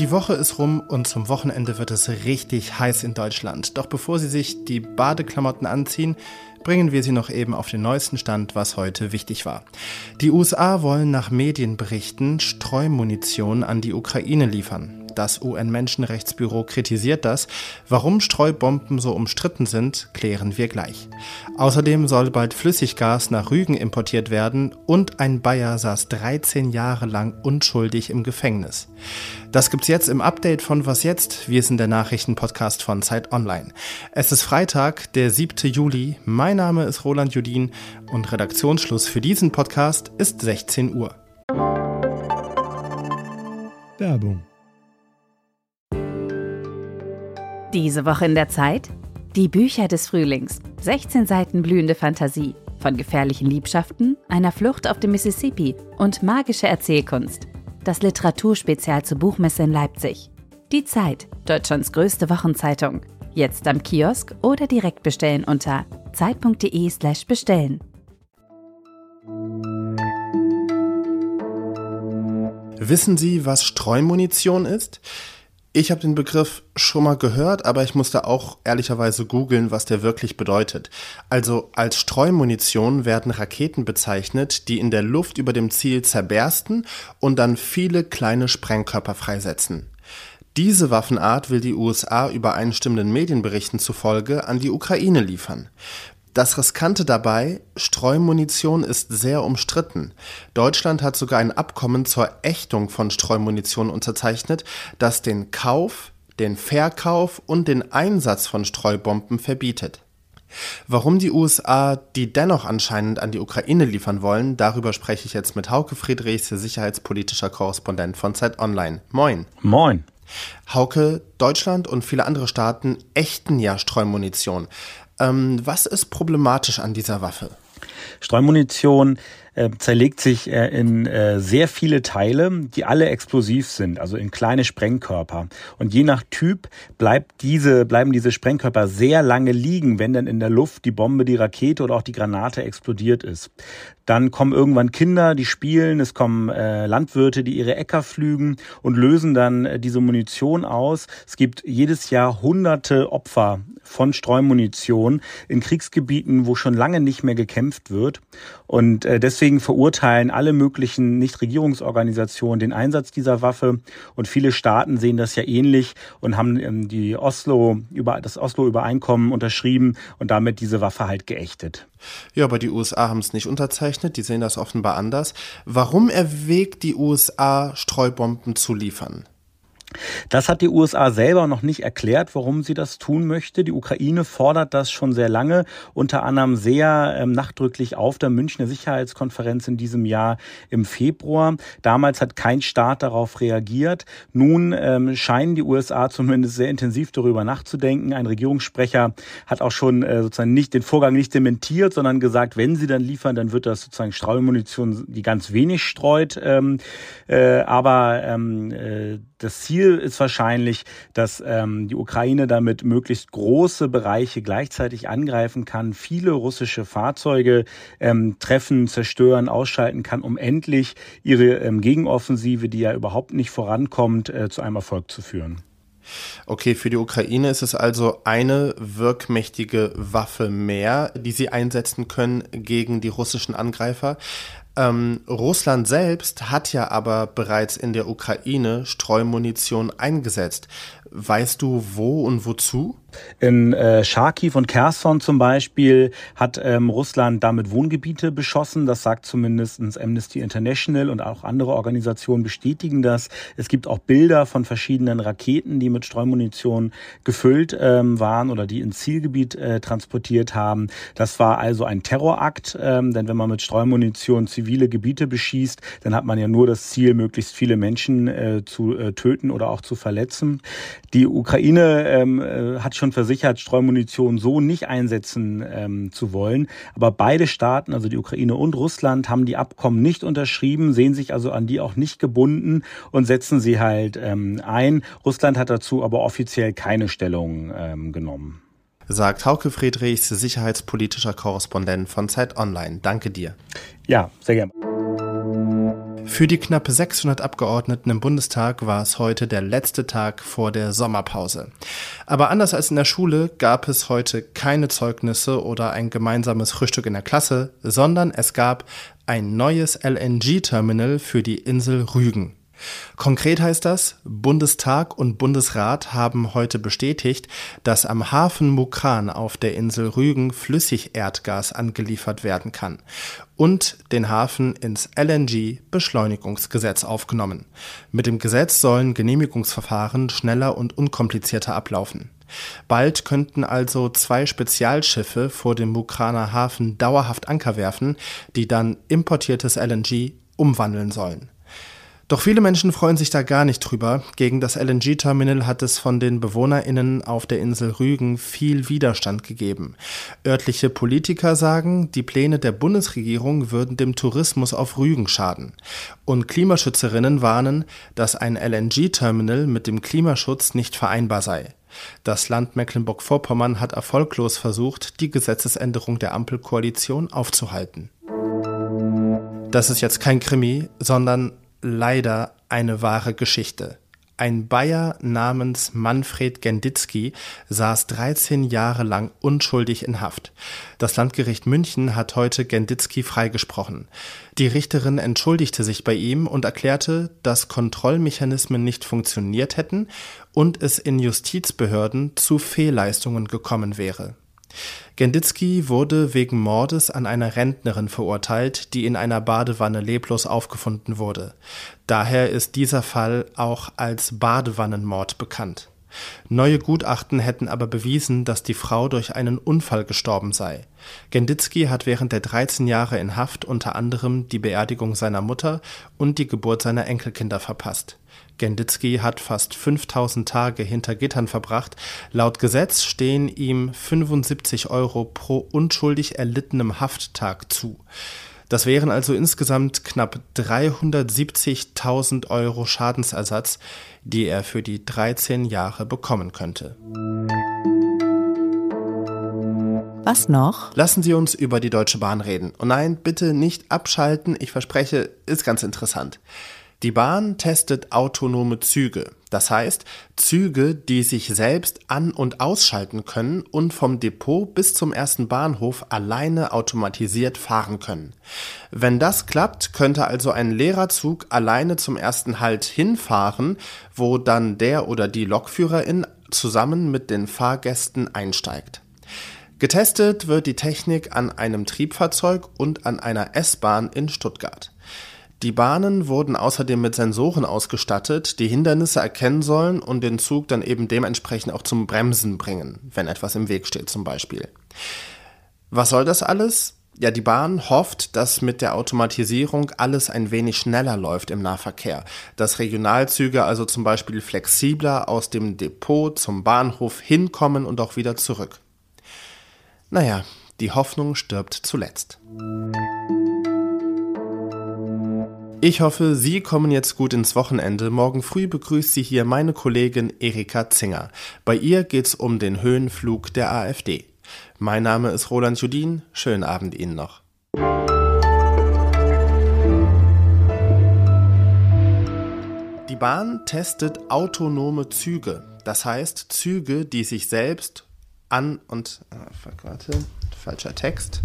Die Woche ist rum und zum Wochenende wird es richtig heiß in Deutschland. Doch bevor Sie sich die Badeklamotten anziehen, bringen wir Sie noch eben auf den neuesten Stand, was heute wichtig war. Die USA wollen nach Medienberichten Streumunition an die Ukraine liefern. Das UN-Menschenrechtsbüro kritisiert das. Warum Streubomben so umstritten sind, klären wir gleich. Außerdem soll bald Flüssiggas nach Rügen importiert werden und ein Bayer saß 13 Jahre lang unschuldig im Gefängnis. Das gibt's jetzt im Update von Was jetzt? Wir sind der Nachrichtenpodcast von Zeit Online. Es ist Freitag, der 7. Juli. Mein Name ist Roland Judin und Redaktionsschluss für diesen Podcast ist 16 Uhr. Werbung Diese Woche in der Zeit? Die Bücher des Frühlings. 16 Seiten blühende Fantasie. Von gefährlichen Liebschaften, einer Flucht auf dem Mississippi und magische Erzählkunst. Das Literaturspezial zur Buchmesse in Leipzig. Die Zeit, Deutschlands größte Wochenzeitung. Jetzt am Kiosk oder direkt bestellen unter zeit.de/slash bestellen. Wissen Sie, was Streumunition ist? Ich habe den Begriff schon mal gehört, aber ich musste auch ehrlicherweise googeln, was der wirklich bedeutet. Also als Streumunition werden Raketen bezeichnet, die in der Luft über dem Ziel zerbersten und dann viele kleine Sprengkörper freisetzen. Diese Waffenart will die USA übereinstimmenden Medienberichten zufolge an die Ukraine liefern. Das Riskante dabei, Streumunition ist sehr umstritten. Deutschland hat sogar ein Abkommen zur Ächtung von Streumunition unterzeichnet, das den Kauf, den Verkauf und den Einsatz von Streubomben verbietet. Warum die USA die dennoch anscheinend an die Ukraine liefern wollen, darüber spreche ich jetzt mit Hauke Friedrichs, sicherheitspolitischer Korrespondent von Zeit Online. Moin. Moin. Hauke, Deutschland und viele andere Staaten ächten ja Streumunition. Ähm, was ist problematisch an dieser Waffe? Streumunition äh, zerlegt sich äh, in äh, sehr viele Teile, die alle explosiv sind, also in kleine Sprengkörper. Und je nach Typ bleibt diese, bleiben diese Sprengkörper sehr lange liegen, wenn dann in der Luft die Bombe, die Rakete oder auch die Granate explodiert ist. Dann kommen irgendwann Kinder, die spielen, es kommen äh, Landwirte, die ihre Äcker pflügen und lösen dann äh, diese Munition aus. Es gibt jedes Jahr hunderte Opfer von Streumunition in Kriegsgebieten, wo schon lange nicht mehr gekämpft wird. Und äh, deswegen verurteilen alle möglichen Nichtregierungsorganisationen den Einsatz dieser Waffe. Und viele Staaten sehen das ja ähnlich und haben ähm, die Oslo das Oslo-Übereinkommen unterschrieben und damit diese Waffe halt geächtet. Ja, aber die USA haben es nicht unterzeichnet, die sehen das offenbar anders. Warum erwägt die USA, Streubomben zu liefern? Das hat die USA selber noch nicht erklärt, warum sie das tun möchte. Die Ukraine fordert das schon sehr lange, unter anderem sehr ähm, nachdrücklich auf der Münchner Sicherheitskonferenz in diesem Jahr im Februar. Damals hat kein Staat darauf reagiert. Nun ähm, scheinen die USA zumindest sehr intensiv darüber nachzudenken. Ein Regierungssprecher hat auch schon äh, sozusagen nicht den Vorgang nicht dementiert, sondern gesagt, wenn sie dann liefern, dann wird das sozusagen Streumunition, die ganz wenig streut. Ähm, äh, aber ähm, äh, das Ziel ist wahrscheinlich, dass ähm, die Ukraine damit möglichst große Bereiche gleichzeitig angreifen kann, viele russische Fahrzeuge ähm, treffen, zerstören, ausschalten kann, um endlich ihre ähm, Gegenoffensive, die ja überhaupt nicht vorankommt, äh, zu einem Erfolg zu führen. Okay, für die Ukraine ist es also eine wirkmächtige Waffe mehr, die sie einsetzen können gegen die russischen Angreifer. Ähm, Russland selbst hat ja aber bereits in der Ukraine Streumunition eingesetzt. Weißt du, wo und wozu? In äh, Charkiw und Kherson zum Beispiel hat ähm, Russland damit Wohngebiete beschossen. Das sagt zumindest Amnesty International und auch andere Organisationen bestätigen das. Es gibt auch Bilder von verschiedenen Raketen, die mit Streumunition gefüllt ähm, waren oder die ins Zielgebiet äh, transportiert haben. Das war also ein Terrorakt, ähm, denn wenn man mit Streumunition zivile Gebiete beschießt, dann hat man ja nur das Ziel, möglichst viele Menschen äh, zu äh, töten oder auch zu verletzen. Die Ukraine ähm, äh, hat schon versichert, Streumunition so nicht einsetzen ähm, zu wollen. Aber beide Staaten, also die Ukraine und Russland, haben die Abkommen nicht unterschrieben, sehen sich also an die auch nicht gebunden und setzen sie halt ähm, ein. Russland hat dazu aber offiziell keine Stellung ähm, genommen. Sagt Hauke Friedrichs, sicherheitspolitischer Korrespondent von Zeit Online. Danke dir. Ja, sehr gerne. Für die knapp 600 Abgeordneten im Bundestag war es heute der letzte Tag vor der Sommerpause. Aber anders als in der Schule gab es heute keine Zeugnisse oder ein gemeinsames Frühstück in der Klasse, sondern es gab ein neues LNG-Terminal für die Insel Rügen. Konkret heißt das, Bundestag und Bundesrat haben heute bestätigt, dass am Hafen Mukran auf der Insel Rügen Flüssigerdgas angeliefert werden kann und den Hafen ins LNG-Beschleunigungsgesetz aufgenommen. Mit dem Gesetz sollen Genehmigungsverfahren schneller und unkomplizierter ablaufen. Bald könnten also zwei Spezialschiffe vor dem Mukraner Hafen dauerhaft Anker werfen, die dann importiertes LNG umwandeln sollen. Doch viele Menschen freuen sich da gar nicht drüber. Gegen das LNG-Terminal hat es von den BewohnerInnen auf der Insel Rügen viel Widerstand gegeben. Örtliche Politiker sagen, die Pläne der Bundesregierung würden dem Tourismus auf Rügen schaden. Und Klimaschützerinnen warnen, dass ein LNG-Terminal mit dem Klimaschutz nicht vereinbar sei. Das Land Mecklenburg-Vorpommern hat erfolglos versucht, die Gesetzesänderung der Ampelkoalition aufzuhalten. Das ist jetzt kein Krimi, sondern leider eine wahre Geschichte. Ein Bayer namens Manfred Genditzky saß 13 Jahre lang unschuldig in Haft. Das Landgericht München hat heute Genditzky freigesprochen. Die Richterin entschuldigte sich bei ihm und erklärte, dass Kontrollmechanismen nicht funktioniert hätten und es in Justizbehörden zu Fehlleistungen gekommen wäre. Genditzky wurde wegen Mordes an einer Rentnerin verurteilt, die in einer Badewanne leblos aufgefunden wurde. Daher ist dieser Fall auch als Badewannenmord bekannt. Neue Gutachten hätten aber bewiesen, dass die Frau durch einen Unfall gestorben sei. Genditzky hat während der 13 Jahre in Haft unter anderem die Beerdigung seiner Mutter und die Geburt seiner Enkelkinder verpasst. Genditzky hat fast 5000 Tage hinter Gittern verbracht. Laut Gesetz stehen ihm 75 Euro pro unschuldig erlittenem Hafttag zu. Das wären also insgesamt knapp 370.000 Euro Schadensersatz, die er für die 13 Jahre bekommen könnte. Was noch? Lassen Sie uns über die Deutsche Bahn reden. Und nein, bitte nicht abschalten. Ich verspreche, ist ganz interessant. Die Bahn testet autonome Züge, das heißt Züge, die sich selbst an- und ausschalten können und vom Depot bis zum ersten Bahnhof alleine automatisiert fahren können. Wenn das klappt, könnte also ein leerer Zug alleine zum ersten Halt hinfahren, wo dann der oder die Lokführerin zusammen mit den Fahrgästen einsteigt. Getestet wird die Technik an einem Triebfahrzeug und an einer S-Bahn in Stuttgart. Die Bahnen wurden außerdem mit Sensoren ausgestattet, die Hindernisse erkennen sollen und den Zug dann eben dementsprechend auch zum Bremsen bringen, wenn etwas im Weg steht zum Beispiel. Was soll das alles? Ja, die Bahn hofft, dass mit der Automatisierung alles ein wenig schneller läuft im Nahverkehr, dass Regionalzüge also zum Beispiel flexibler aus dem Depot zum Bahnhof hinkommen und auch wieder zurück. Naja, die Hoffnung stirbt zuletzt. Ich hoffe, Sie kommen jetzt gut ins Wochenende. Morgen früh begrüßt Sie hier meine Kollegin Erika Zinger. Bei ihr geht's um den Höhenflug der AfD. Mein Name ist Roland Judin. Schönen Abend Ihnen noch. Die Bahn testet autonome Züge. Das heißt Züge, die sich selbst an und äh, warte, falscher Text